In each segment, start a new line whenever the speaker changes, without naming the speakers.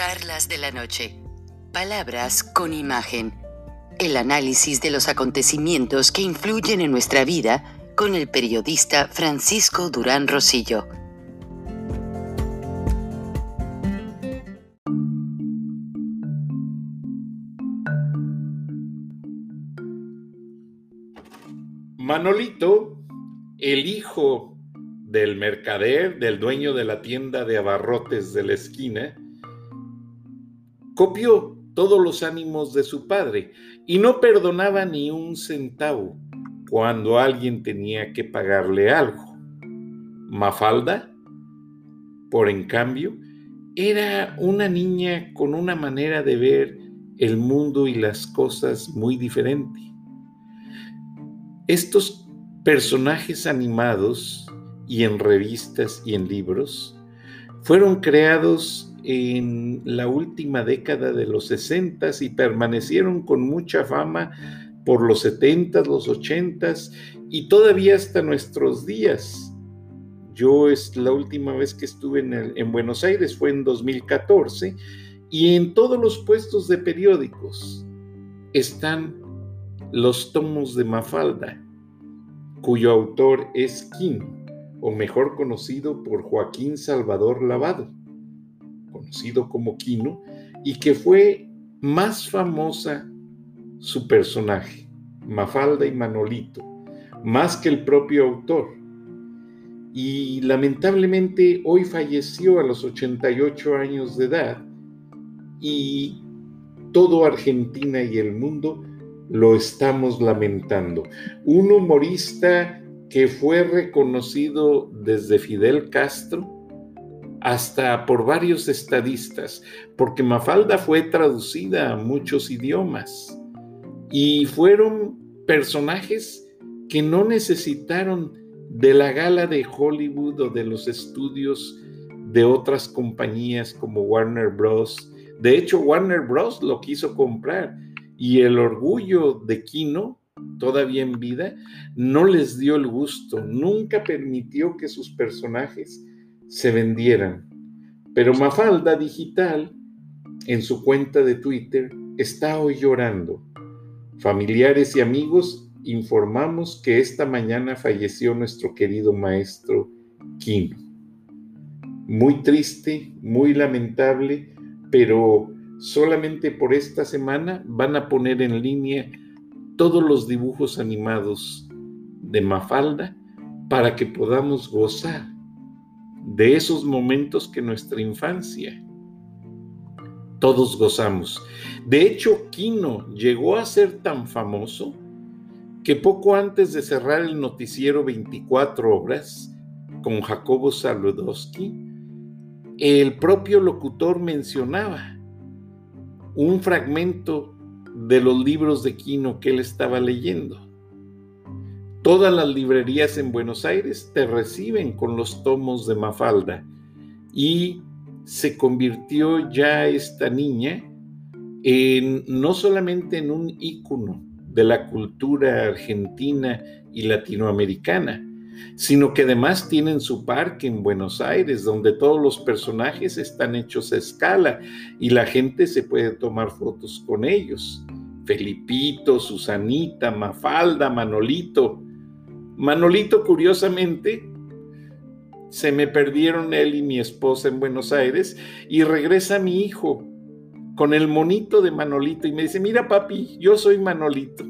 Charlas de la Noche. Palabras con imagen. El análisis de los acontecimientos que influyen en nuestra vida con el periodista Francisco Durán Rosillo.
Manolito, el hijo del mercader, del dueño de la tienda de abarrotes de la esquina, copió todos los ánimos de su padre y no perdonaba ni un centavo cuando alguien tenía que pagarle algo. Mafalda, por en cambio, era una niña con una manera de ver el mundo y las cosas muy diferente. Estos personajes animados y en revistas y en libros fueron creados en la última década de los 60 y permanecieron con mucha fama por los 70, los 80 y todavía hasta nuestros días. Yo es la última vez que estuve en, en Buenos Aires fue en 2014 y en todos los puestos de periódicos están los tomos de Mafalda, cuyo autor es Quino, o mejor conocido por Joaquín Salvador Lavado, conocido como Quino, y que fue más famosa su personaje, Mafalda y Manolito, más que el propio autor. Y lamentablemente hoy falleció a los 88 años de edad y todo Argentina y el mundo lo estamos lamentando. Un humorista que fue reconocido desde Fidel Castro hasta por varios estadistas, porque Mafalda fue traducida a muchos idiomas y fueron personajes que no necesitaron de la gala de Hollywood o de los estudios de otras compañías como Warner Bros. De hecho, Warner Bros. lo quiso comprar y el orgullo de Kino, todavía en vida, no les dio el gusto, nunca permitió que sus personajes se vendieran. Pero Mafalda Digital, en su cuenta de Twitter, está hoy llorando. Familiares y amigos, informamos que esta mañana falleció nuestro querido maestro Kino. Muy triste, muy lamentable, pero solamente por esta semana van a poner en línea todos los dibujos animados de Mafalda para que podamos gozar de esos momentos que nuestra infancia todos gozamos. De hecho, Kino llegó a ser tan famoso que poco antes de cerrar el noticiero 24 horas con Jacobo Saludowski, el propio locutor mencionaba un fragmento de los libros de Quino que él estaba leyendo. Todas las librerías en Buenos Aires te reciben con los tomos de Mafalda y se convirtió ya esta niña en no solamente en un ícono de la cultura argentina y latinoamericana, sino que además tienen su parque en Buenos Aires, donde todos los personajes están hechos a escala y la gente se puede tomar fotos con ellos. Felipito, Susanita, Mafalda, Manolito. Manolito, curiosamente, se me perdieron él y mi esposa en Buenos Aires y regresa mi hijo con el monito de Manolito y me dice, mira papi, yo soy Manolito.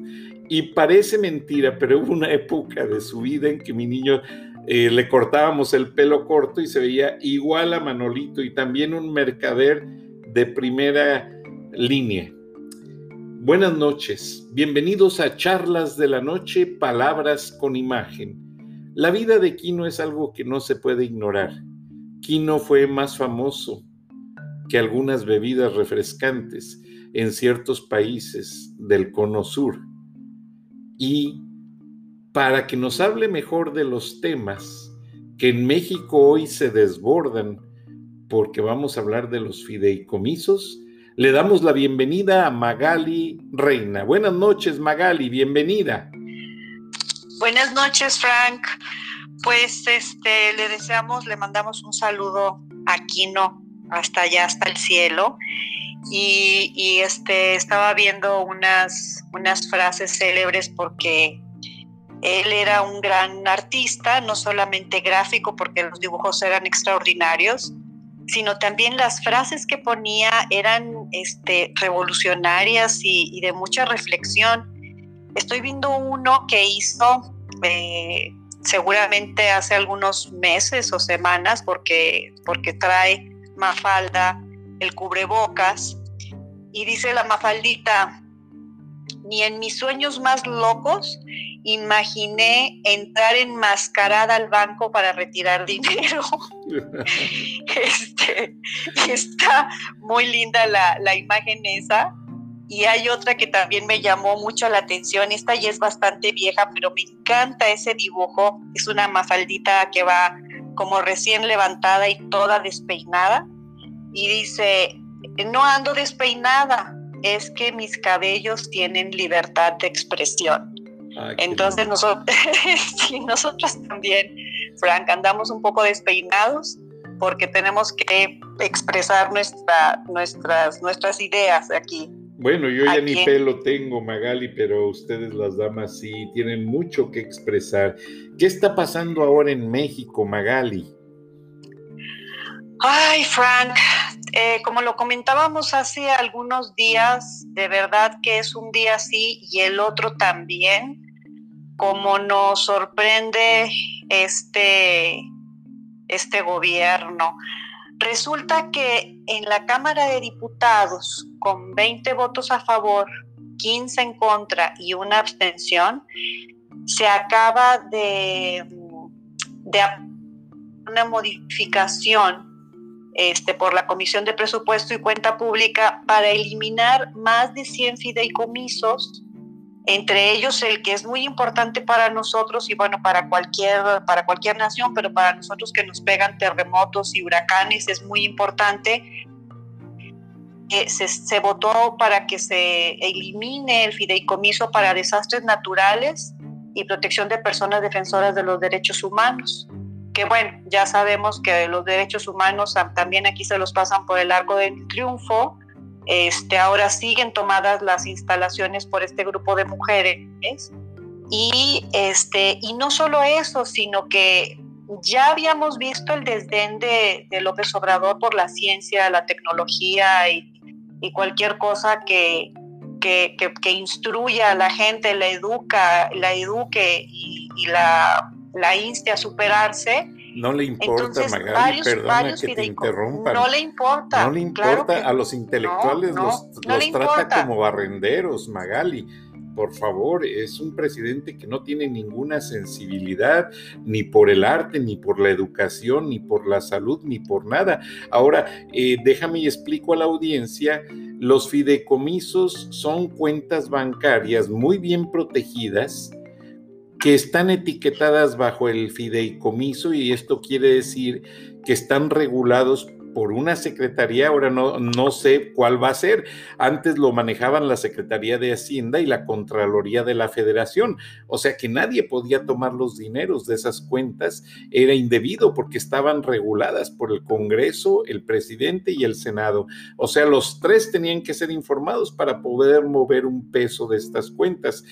Y parece mentira, pero hubo una época de su vida en que mi niño eh, le cortábamos el pelo corto y se veía igual a Manolito y también un mercader de primera línea. Buenas noches, bienvenidos a Charlas de la Noche, Palabras con Imagen. La vida de Quino es algo que no se puede ignorar. Quino fue más famoso que algunas bebidas refrescantes en ciertos países del cono sur y para que nos hable mejor de los temas que en México hoy se desbordan, porque vamos a hablar de los fideicomisos, le damos la bienvenida a Magali Reina. Buenas noches, Magali, bienvenida.
Buenas noches, Frank. Pues este le deseamos, le mandamos un saludo a Quino hasta allá, hasta el cielo. Y, este, estaba viendo unas, unas frases célebres porque él era un gran artista, no solamente gráfico, porque los dibujos eran extraordinarios, sino también las frases que ponía eran este, revolucionarias y, de mucha reflexión. Estoy viendo uno que hizo eh, seguramente hace algunos meses o semanas, porque, porque trae Mafalda el cubrebocas, y dice la Mafaldita, ni en mis sueños más locos imaginé entrar enmascarada al banco para retirar dinero. este, está muy linda la, la, imagen esa. Y hay otra que también me llamó mucho la atención. Esta ya es bastante vieja, pero me encanta ese dibujo. Es una mafaldita que va como recién levantada y toda despeinada. Y dice, no ando despeinada, es que mis cabellos tienen libertad de expresión. Ah, Entonces nosotros, sí, nosotros también, Frank, andamos un poco despeinados porque tenemos que expresar nuestra, nuestras, nuestras ideas aquí.
Bueno, yo ya ni pelo tengo, Magali, pero ustedes las damas sí tienen mucho que expresar. ¿Qué está pasando ahora en México, Magali?
Ay, Frank, eh, como lo comentábamos hace algunos días, de verdad que es un día sí y el otro también, como nos sorprende este, este gobierno. Resulta que en la Cámara de Diputados, con 20 votos a favor, 15 en contra y una abstención, se acaba de, de una modificación este, por la Comisión de Presupuesto y Cuenta Pública para eliminar más de 100 fideicomisos, entre ellos el que es muy importante para nosotros y bueno, para cualquier, para cualquier nación, pero para nosotros que nos pegan terremotos y huracanes es muy importante. Eh, se, se votó para que se elimine el fideicomiso para desastres naturales y protección de personas defensoras de los derechos humanos que bueno, ya sabemos que los derechos humanos también aquí se los pasan por el arco del triunfo. Este, ahora siguen tomadas las instalaciones por este grupo de mujeres. Y, este, y no solo eso, sino que ya habíamos visto el desdén de, López Obrador por la ciencia, la tecnología y, cualquier cosa que, que, que, instruya a la gente, la educa, la eduque y, y la la inste a superarse.
No le importa, Magali, perdona que te interrumpa.
No le importa.
No le importa, a los intelectuales los, trata como barrenderos, Magali. Por favor, es un presidente que no tiene ninguna sensibilidad ni por el arte, ni por la educación, ni por la salud, ni por nada. Ahora, eh, déjame y explico a la audiencia, los fideicomisos son cuentas bancarias muy bien protegidas, que están etiquetadas bajo el fideicomiso y esto quiere decir que están regulados por una secretaría, ahora no, no sé cuál va a ser. Antes lo manejaban la Secretaría de Hacienda y la Contraloría de la Federación, o sea que nadie podía tomar los dineros de esas cuentas, era indebido porque estaban reguladas por el Congreso, el presidente y el Senado. O sea, los tres tenían que ser informados para poder mover un peso de estas cuentas.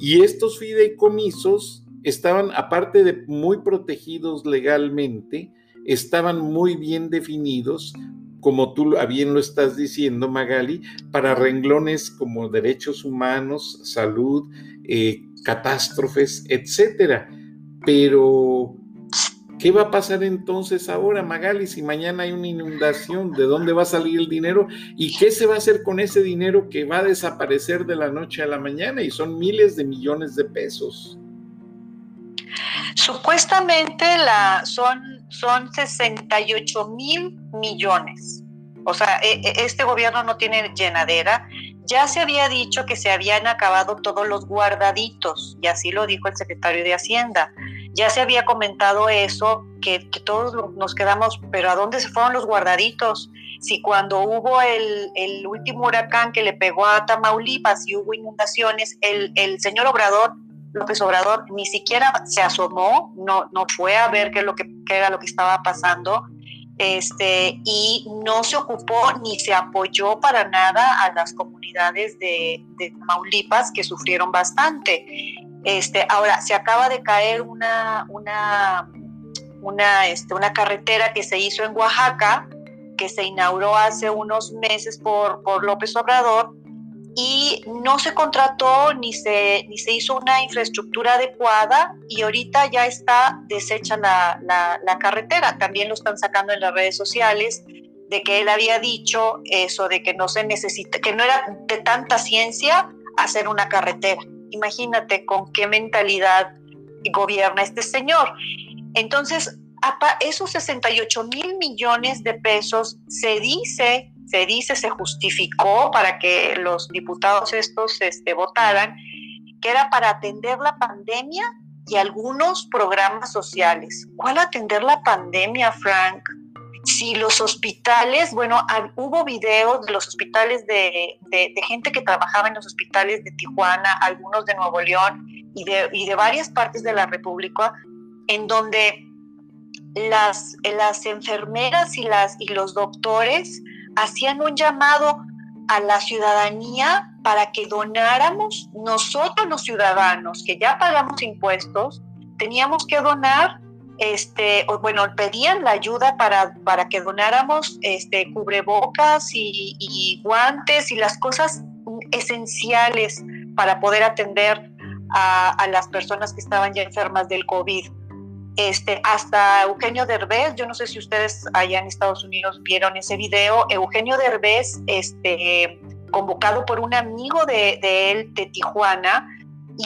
Y estos fideicomisos estaban, aparte de muy protegidos legalmente, estaban muy bien definidos, como tú bien lo estás diciendo, Magali, para renglones como derechos humanos, salud, eh, catástrofes, etcétera. Pero ¿Qué va a pasar entonces ahora, Magali, si mañana hay una inundación? ¿De dónde va a salir el dinero? ¿Y qué se va a hacer con ese dinero que va a desaparecer de la noche a la mañana? Y son miles de millones de pesos.
Supuestamente la, son, son 68 mil millones. O sea, e, e, este gobierno no tiene llenadera. Ya se había dicho que se habían acabado todos los guardaditos, y así lo dijo el secretario de Hacienda. Ya se había comentado eso, que, todos nos quedamos, pero ¿a dónde se fueron los guardaditos? Si cuando hubo el, último huracán que le pegó a Tamaulipas y hubo inundaciones, el, señor Obrador López Obrador ni siquiera se asomó, no, no fue a ver qué, era lo que estaba pasando. este, y no se ocupó ni se apoyó para nada a las comunidades de, de que sufrieron bastante. Este, ahora, se acaba de caer una, una, una, este, una carretera que se hizo en Oaxaca, que se inauguró hace unos meses por, por López Obrador, y no se contrató ni se, ni se hizo una infraestructura adecuada y ahorita ya está deshecha la, la, carretera. También lo están sacando en las redes sociales de que él había dicho eso, de que no se necesita, que no era de tanta ciencia hacer una carretera. Imagínate con qué mentalidad gobierna este señor. Entonces, esos 68 mil millones de pesos se dice se dice, se justificó para que los diputados estos este, votaran, que era para atender la pandemia y algunos programas sociales. ¿Cuál atender la pandemia, Frank? Si los hospitales, bueno, hubo videos de los hospitales de, gente que trabajaba en los hospitales de Tijuana, algunos de Nuevo León y de, y de varias partes de la República, en donde las, las enfermeras y, las, y los doctores hacían un llamado a la ciudadanía para que donáramos nosotros los ciudadanos que ya pagamos impuestos, teníamos que donar, este, bueno, pedían la ayuda para, para que donáramos este, cubrebocas y, guantes y las cosas esenciales para poder atender a, a las personas que estaban ya enfermas del COVID. Este, hasta Eugenio Derbez, yo no sé si ustedes allá en Estados Unidos vieron ese video, Eugenio Derbez, este, convocado por un amigo de, él de Tijuana,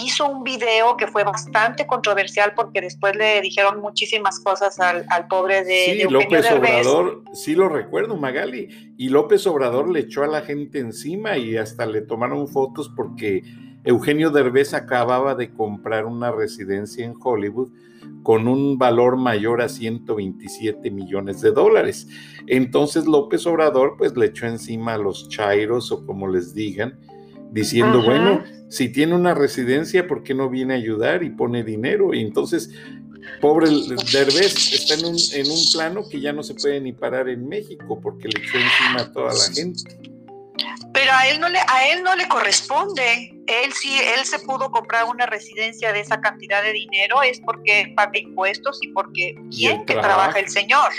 hizo un video que fue bastante controversial porque después le dijeron muchísimas cosas al, pobre de,
sí, López Obrador, sí lo recuerdo, Magali, y López Obrador le echó a la gente encima y hasta le tomaron fotos porque Eugenio Derbez acababa de comprar una residencia en Hollywood con un valor mayor a 127 millones de dólares. Entonces López Obrador pues le echó encima a los chairos o como les digan, diciendo, bueno, si tiene una residencia, ¿por qué no viene a ayudar y pone dinero? Y entonces, pobre Derbez está en un, en un plano que ya no se puede ni parar en México porque le echó encima a toda la gente.
Pero a él no le, a él no le corresponde. Él sí, él se pudo comprar una residencia de esa cantidad de dinero es porque paga impuestos y porque bien que trabaja el señor.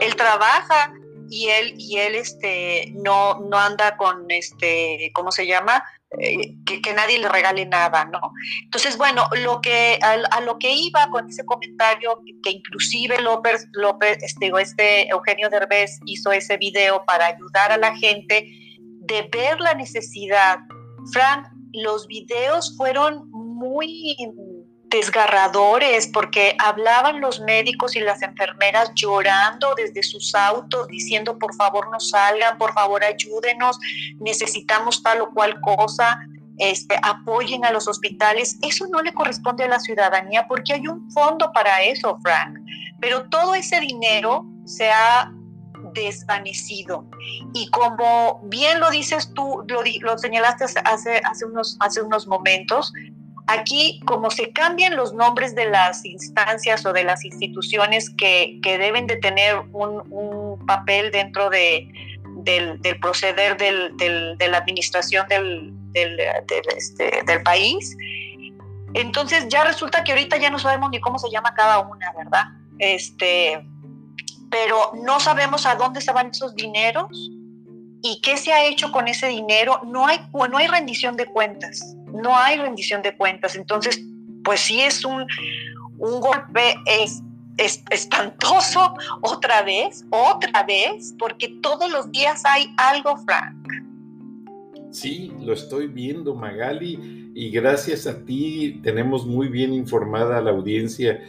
Él trabaja y él y él este no no anda con este ¿cómo se llama? Eh, que, nadie le regale nada, ¿no? Entonces, bueno, lo que a, lo que iba con ese comentario, que, inclusive López, López, este, este Eugenio Derbez hizo ese video para ayudar a la gente, de ver la necesidad. Frank, los videos fueron muy desgarradores porque hablaban los médicos y las enfermeras llorando desde sus autos diciendo por favor no salgan, por favor ayúdenos, necesitamos tal o cual cosa, este, apoyen a los hospitales. Eso no le corresponde a la ciudadanía porque hay un fondo para eso, Frank. Pero todo ese dinero se ha desvanecido. Y como bien lo dices tú, lo, lo señalaste hace, hace, unos, hace unos momentos, aquí como se cambian los nombres de las instancias o de las instituciones que, que deben de tener un, un papel dentro de, del, del proceder del, del, de la administración del, este, del país, entonces ya resulta que ahorita ya no sabemos ni cómo se llama cada una, ¿verdad? Este, pero no sabemos a dónde se van esos dineros y qué se ha hecho con ese dinero. No hay, no hay rendición de cuentas, no hay rendición de cuentas. Entonces, pues sí es un, un golpe es, espantoso otra vez, otra vez, porque todos los días hay algo, Frank.
Sí, lo estoy viendo, Magali, y gracias a ti tenemos muy bien informada a la audiencia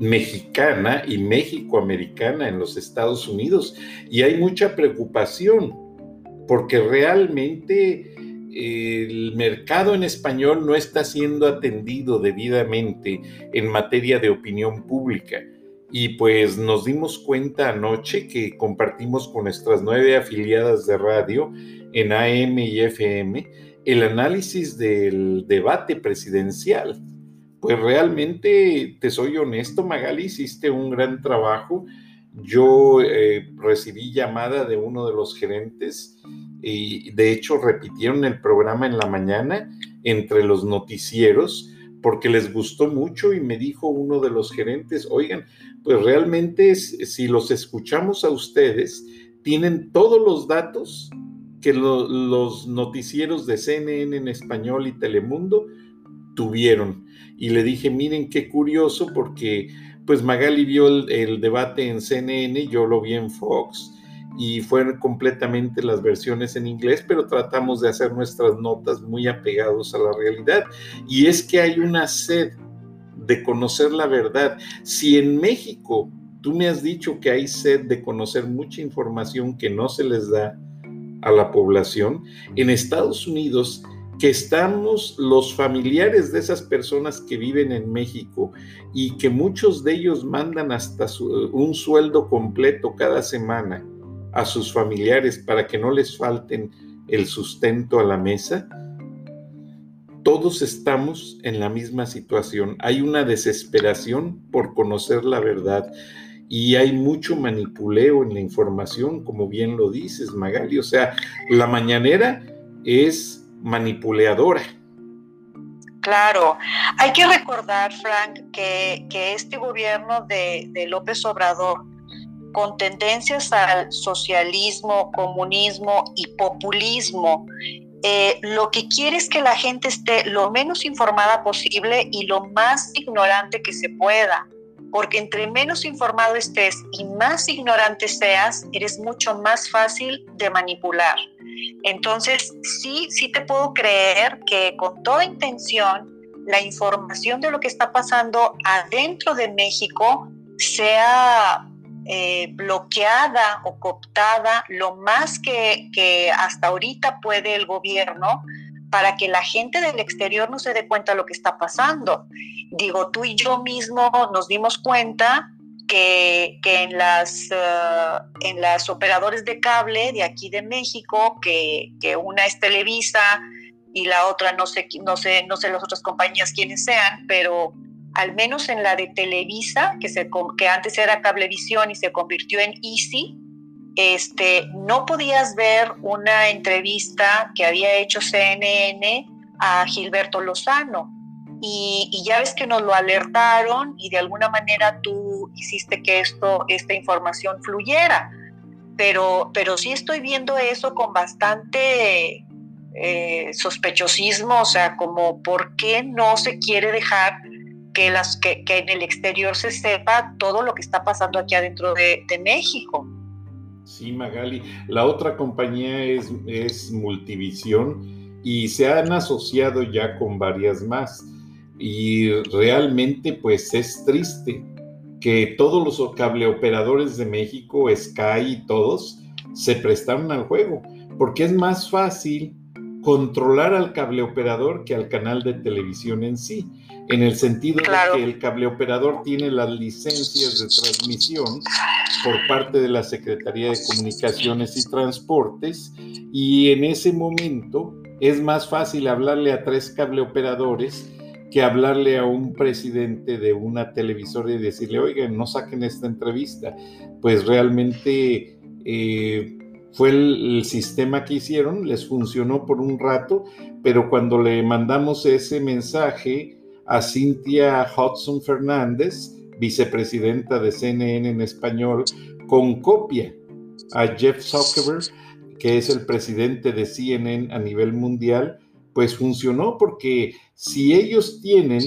mexicana y México-americana en los Estados Unidos. Y hay mucha preocupación porque realmente el mercado en español no está siendo atendido debidamente en materia de opinión pública. Y pues nos dimos cuenta anoche que compartimos con nuestras nueve afiliadas de radio en AM y FM el análisis del debate presidencial pues realmente, te soy honesto, Magali, hiciste un gran trabajo. Yo eh, recibí llamada de uno de los gerentes y de hecho repitieron el programa en la mañana entre los noticieros porque les gustó mucho y me dijo uno de los gerentes, oigan, pues realmente si los escuchamos a ustedes, tienen todos los datos que los noticieros de CNN en español y Telemundo tuvieron. Y le dije, miren qué curioso porque pues Magali vio el, debate en CNN, yo lo vi en Fox y fueron completamente las versiones en inglés, pero tratamos de hacer nuestras notas muy apegados a la realidad. Y es que hay una sed de conocer la verdad. Si en México tú me has dicho que hay sed de conocer mucha información que no se les da a la población, en Estados Unidos que estamos los familiares de esas personas que viven en México y que muchos de ellos mandan hasta un sueldo completo cada semana a sus familiares para que no les falten el sustento a la mesa, todos estamos en la misma situación. Hay una desesperación por conocer la verdad y hay mucho manipuleo en la información, como bien lo dices, Magali. O sea, la mañanera es manipuladora.
Claro, hay que recordar, Frank, que, este gobierno de, López Obrador, con tendencias al socialismo, comunismo y populismo, eh, lo que quiere es que la gente esté lo menos informada posible y lo más ignorante que se pueda porque entre menos informado estés y más ignorante seas, eres mucho más fácil de manipular. Entonces, sí, sí te puedo creer que con toda intención la información de lo que está pasando adentro de México sea eh, bloqueada o cooptada lo más que, que hasta ahorita puede el gobierno para que la gente del exterior no se dé cuenta de lo que está pasando. Digo, tú y yo mismo nos dimos cuenta que, en, las, eh, en las operadores de cable de aquí de México, que, una es Televisa y la otra no sé, no sé, no sé las otras compañías quiénes sean, pero al menos en la de Televisa, que, se, que antes era Cablevisión y se convirtió en Easy, este, no podías ver una entrevista que había hecho CNN a Gilberto Lozano. Y, ya ves que nos lo alertaron y de alguna manera tú hiciste que esto, esta información fluyera. Pero, pero sí estoy viendo eso con bastante eh, sospechosismo, o sea, como por qué no se quiere dejar que, las, que, en el exterior se sepa todo lo que está pasando aquí adentro de México.
Sí, Magali. La otra compañía es, es Multivisión y se han asociado ya con varias más. Y realmente pues es triste que todos los cableoperadores de México, Sky y todos, se prestaron al juego, porque es más fácil controlar al cableoperador que al canal de televisión en sí en el sentido de que el cableoperador tiene las licencias de transmisión por parte de la Secretaría de Comunicaciones y Transportes y en ese momento es más fácil hablarle a tres cableoperadores que hablarle a un presidente de una televisora y decirle, oigan, no saquen esta entrevista. Pues realmente eh, fue el, sistema que hicieron, les funcionó por un rato, pero cuando le mandamos ese mensaje a Cynthia Hudson Fernández, vicepresidenta de CNN en español, con copia a Jeff Zuckerberg, que es el presidente de CNN a nivel mundial, pues funcionó porque si ellos tienen,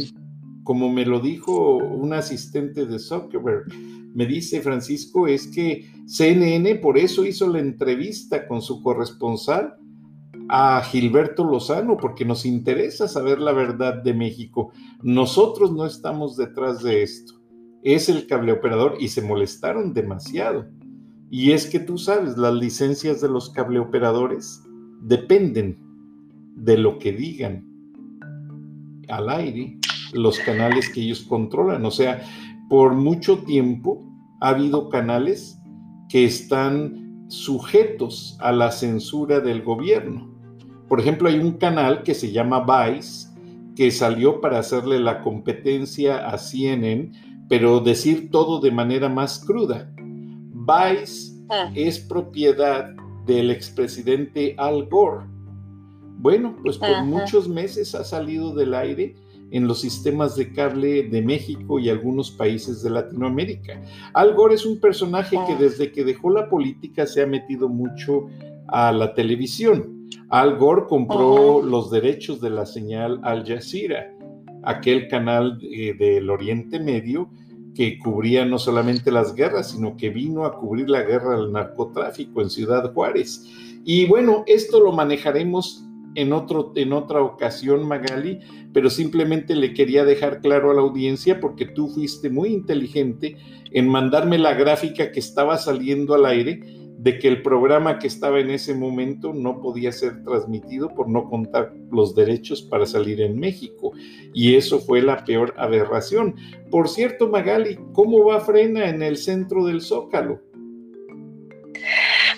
como me lo dijo un asistente de Zuckerberg, me dice Francisco, es que CNN por eso hizo la entrevista con su corresponsal a Gilberto Lozano porque nos interesa saber la verdad de México. Nosotros no estamos detrás de esto. Es el cable operador y se molestaron demasiado. Y es que tú sabes, las licencias de los cableoperadores dependen de lo que digan al aire los canales que ellos controlan. O sea, por mucho tiempo ha habido canales que están sujetos a la censura del gobierno. Por ejemplo, hay un canal que se llama Vice, que salió para hacerle la competencia a CNN, pero decir todo de manera más cruda. Vice ah. es propiedad del expresidente Al Gore. Bueno, pues por muchos meses ha salido del aire en los sistemas de cable de México y algunos países de Latinoamérica. Al Gore es un personaje que ah. desde que dejó la política se ha metido mucho a la televisión. Al Gore compró los derechos de la señal Al Jazeera, aquel canal eh, del Oriente Medio que cubría no solamente las guerras, sino que vino a cubrir la guerra del narcotráfico en Ciudad Juárez. Y bueno, esto lo manejaremos en, otro, en otra ocasión, Magali, pero simplemente le quería dejar claro a la audiencia porque tú fuiste muy inteligente en mandarme la gráfica que estaba saliendo al aire de que el programa que estaba en ese momento no podía ser transmitido por no contar los derechos para salir en México. Y eso fue la peor aberración. Por cierto, Magali, ¿cómo va Frena en el centro del Zócalo?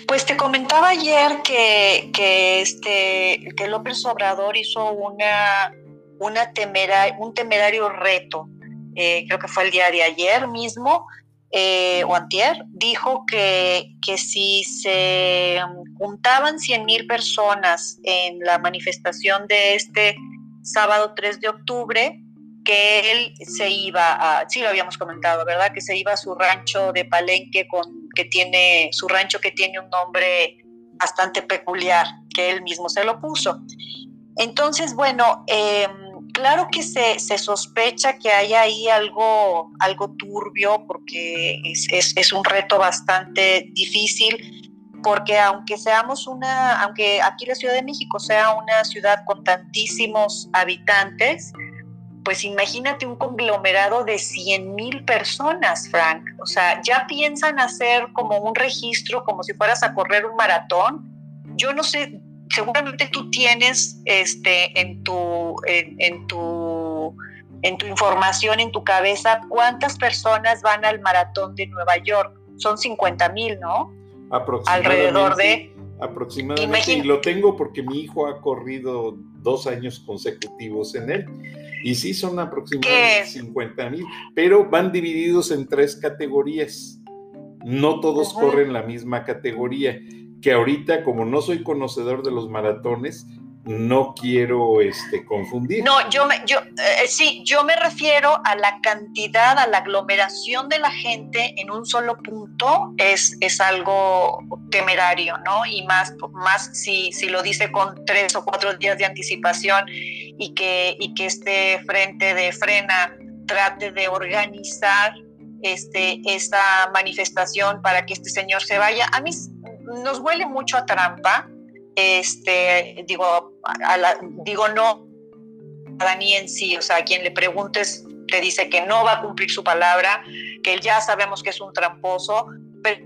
Pues te comentaba ayer que, que, este, que López Obrador hizo una, una temera, un temerario reto, eh, creo que fue el día de ayer mismo, eh, o antier, dijo que, que si se juntaban 100 mil personas en la manifestación de este sábado 3 de octubre, que él se iba a, sí lo habíamos comentado, ¿verdad? Que se iba a su rancho de Palenque con, que tiene, su rancho que tiene un nombre bastante peculiar, que él mismo se lo puso. Entonces, bueno, eh, claro que se, sospecha que hay ahí algo, algo turbio, porque es, un reto bastante difícil, porque aunque seamos una, aunque aquí la Ciudad de México sea una ciudad con tantísimos habitantes, pues imagínate un conglomerado de 100 mil personas, Frank. O sea, ya piensan hacer como un registro, como si fueras a correr un maratón. Yo no sé, seguramente tú tienes este, en, tu, en, tu, en tu información, en tu cabeza, cuántas personas van al maratón de Nueva York. Son 50 mil, ¿no?
Alrededor de... Aproximadamente, y lo tengo porque mi hijo ha corrido dos años consecutivos en él. Y sí, son aproximadamente 50 mil, pero van divididos en tres categorías. No todos corren la misma categoría que ahorita, como no soy conocedor de los maratones, no quiero este, confundir.
No, yo, me, yo eh, sí, yo me refiero a la cantidad, a la aglomeración de la gente en un solo punto, es, es algo temerario, ¿no? Y más, más si, si lo dice con tres o cuatro días de anticipación y que, y que este frente de frena trate de organizar este, esa manifestación para que este señor se vaya. A mí nos huele mucho a trampa. Este, digo, digo no a Dani en sí, o sea, a quien le preguntes te dice que no va a cumplir su palabra, que ya sabemos que es un tramposo, pero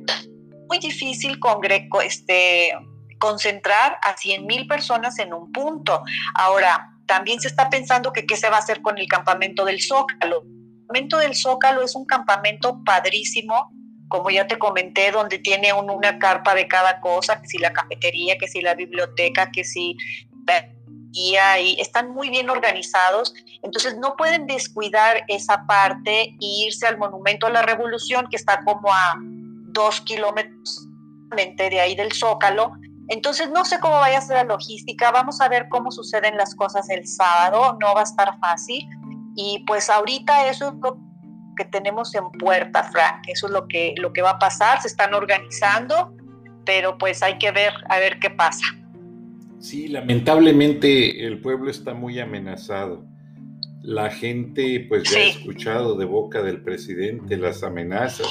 muy difícil con Greco, este, concentrar a 100 mil personas en un punto. Ahora, también se está pensando que qué se va a hacer con el campamento del Zócalo. El campamento del Zócalo es un campamento padrísimo como ya te comenté, donde tiene una carpa de cada cosa, que si la cafetería, que si la biblioteca, que si y están muy bien organizados, entonces no pueden descuidar esa parte e irse al Monumento a la Revolución, que está como a dos kilómetros de ahí del Zócalo. Entonces no sé cómo vaya a ser la logística, vamos a ver cómo suceden las cosas el sábado, no va a estar fácil. Y pues ahorita eso es lo que tenemos en puerta, Frank. Eso es lo que, lo que va a pasar, se están organizando, pero pues hay que ver a ver qué pasa.
Sí, lamentablemente el pueblo está muy amenazado. La gente pues ya ha escuchado de boca del presidente las amenazas.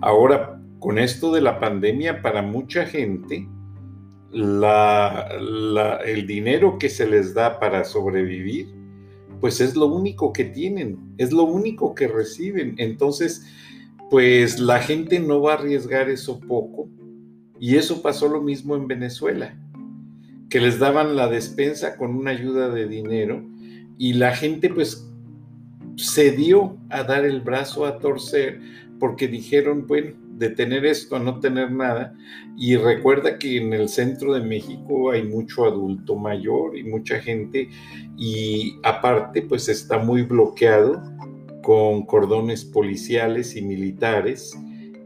Ahora, con esto de la pandemia, para mucha gente, la, el dinero que se les da para sobrevivir pues es lo único que tienen, es lo único que reciben. Entonces, pues la gente no va a arriesgar eso poco. Y eso pasó lo mismo en Venezuela, que les daban la despensa con una ayuda de dinero y la gente pues se dio a dar el brazo a torcer porque dijeron, bueno, de tener esto a no tener nada. Y recuerda que en el centro de México hay mucho adulto mayor y mucha gente y aparte pues está muy bloqueado con cordones policiales y militares.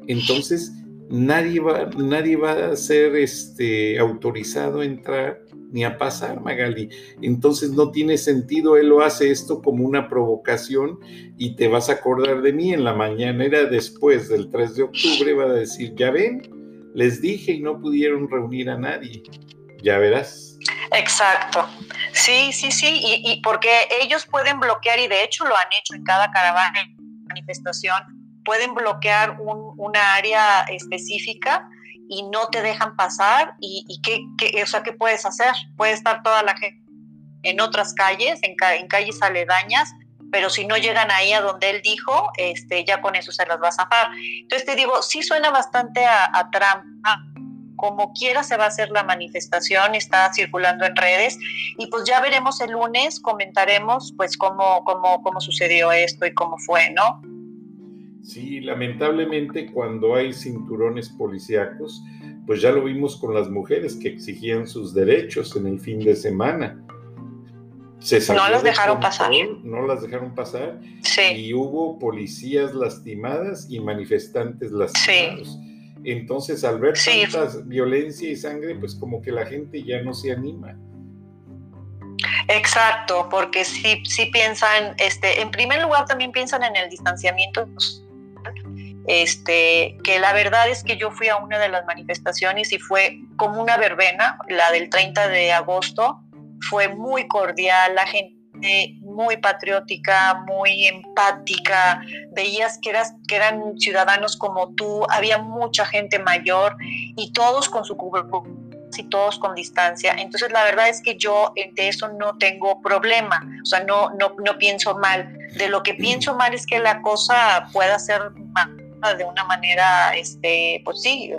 Entonces nadie va, nadie va a ser este, autorizado a entrar ni a pasar, Magali. Entonces no tiene sentido, él lo hace esto como una provocación y te vas a acordar de mí en la mañanera después del 3 de octubre, va a decir, ya ven, les dije y no pudieron reunir a nadie, ya verás.
Exacto, sí, sí, sí, y, porque ellos pueden bloquear, y de hecho lo han hecho en cada caravana, manifestación, pueden bloquear un, una área específica y no te dejan pasar y, qué, qué, o sea, ¿qué puedes hacer? Puede estar toda la gente en otras calles, en, en, calles aledañas, pero si no llegan ahí a donde él dijo, este, ya con eso se las va a zafar. Entonces te digo, sí suena bastante a, a trampa, como quiera se va a hacer la manifestación, está circulando en redes y pues ya veremos el lunes, comentaremos pues cómo, cómo, cómo sucedió esto y cómo fue, ¿no?
Sí, lamentablemente cuando hay cinturones policíacos, pues ya lo vimos con las mujeres que exigían sus derechos en el fin de semana.
no las dejaron pasar.
No las dejaron pasar.
Sí.
Y hubo policías lastimadas y manifestantes lastimados. Entonces, al ver tanta violencia y sangre, pues como que la gente ya no se anima.
Exacto, porque sí, sí piensan, este, en primer lugar también piensan en el distanciamiento este, que la verdad es que yo fui a una de las manifestaciones y fue como una verbena, la del 30 de agosto, fue muy cordial, la gente muy patriótica, muy empática, veías que, eras, que eran ciudadanos como tú, había mucha gente mayor y todos con su cubrebocas y todos con distancia. Entonces la verdad es que yo de eso no tengo problema, o sea, no, no, no pienso mal. De lo que pienso mal es que la cosa pueda ser de una manera, este, pues sí,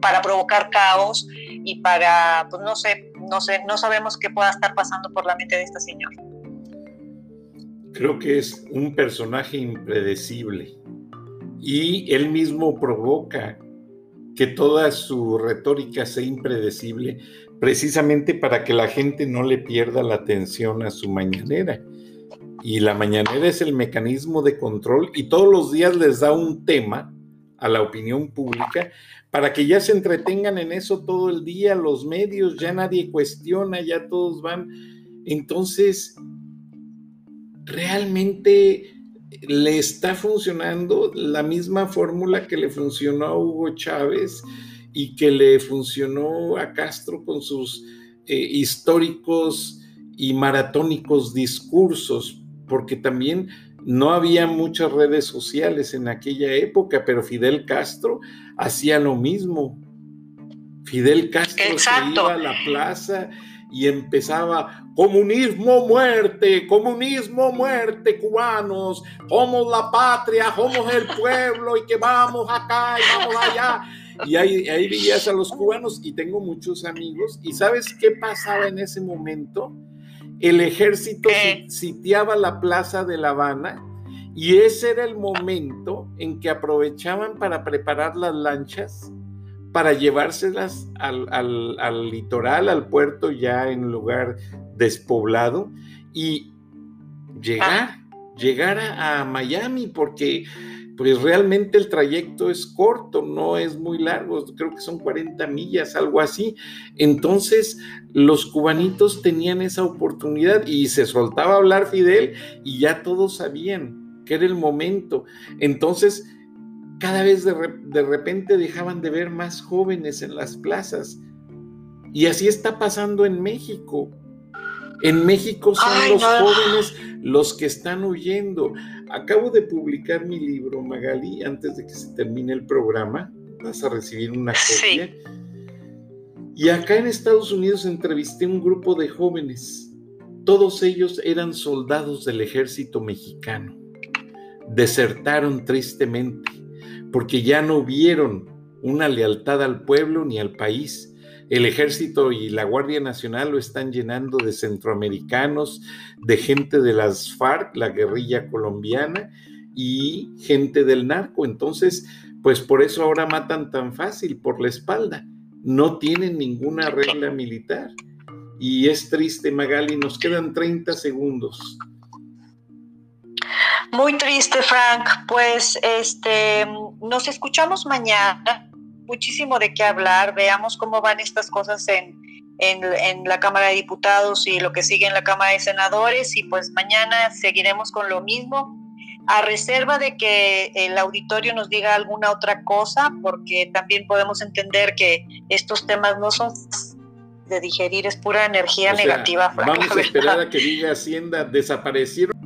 para provocar caos y para, pues no sé, no sé, no sabemos qué pueda estar pasando por la mente de esta señora.
Creo que es un personaje impredecible y él mismo provoca que toda su retórica sea impredecible precisamente para que la gente no le pierda la atención a su mañanera y la mañanera es el mecanismo de control y todos los días les da un tema a la opinión pública para que ya se entretengan en eso todo el día, los medios, ya nadie cuestiona, ya todos van. Entonces, realmente le está funcionando la misma fórmula que le funcionó a Hugo Chávez y que le funcionó a Castro con sus eh, históricos y maratónicos discursos porque también no había muchas redes sociales en aquella época, pero Fidel Castro hacía lo mismo. Fidel Castro se iba a la plaza y empezaba, comunismo muerte, comunismo muerte, cubanos, somos la patria, somos el pueblo y que vamos acá y vamos allá. Y ahí, ahí veías a los cubanos y tengo muchos amigos. ¿Y sabes qué pasaba en ese momento? el ejército sitiaba la plaza de La Habana y ese era el momento en que aprovechaban para preparar las lanchas para llevárselas al, litoral, al puerto ya en lugar despoblado y llegar, llegar a Miami porque pues realmente el trayecto es corto, no es muy largo, creo que son 40 millas, algo así. Entonces, los cubanitos tenían esa oportunidad y se soltaba hablar Fidel y ya todos sabían que era el momento. Entonces, cada vez de, repente dejaban de ver más jóvenes en las plazas. Y así está pasando en México. En México son los jóvenes los que están huyendo. Acabo de publicar mi libro, Magali, antes de que se termine el programa. Vas a recibir una copia. Y acá en Estados Unidos entrevisté un grupo de jóvenes. Todos ellos eran soldados del ejército mexicano. Desertaron tristemente porque ya no vieron una lealtad al pueblo ni al país el ejército y la Guardia Nacional lo están llenando de centroamericanos, de gente de las FARC, la guerrilla colombiana, y gente del narco. Entonces, pues por eso ahora matan tan fácil, por la espalda. No tienen ninguna regla militar. Y es triste, Magali, nos quedan 30 segundos.
Muy triste, Frank. Pues este, nos escuchamos mañana muchísimo de qué hablar. Veamos cómo van estas cosas en, en, la Cámara de Diputados y lo que sigue en la Cámara de Senadores y pues mañana seguiremos con lo mismo, a reserva de que el auditorio nos diga alguna otra cosa, porque también podemos entender que estos temas no son de digerir, es pura energía negativa.
vamos a esperar a que diga Hacienda, desaparecieron